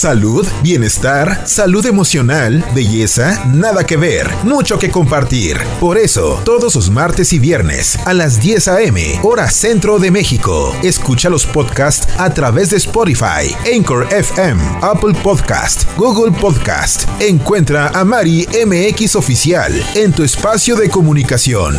Salud, bienestar, salud emocional, belleza, nada que ver, mucho que compartir. Por eso, todos los martes y viernes a las 10 a.m., hora centro de México, escucha los podcasts a través de Spotify, Anchor FM, Apple Podcast, Google Podcast. Encuentra a Mari MX Oficial en tu espacio de comunicación.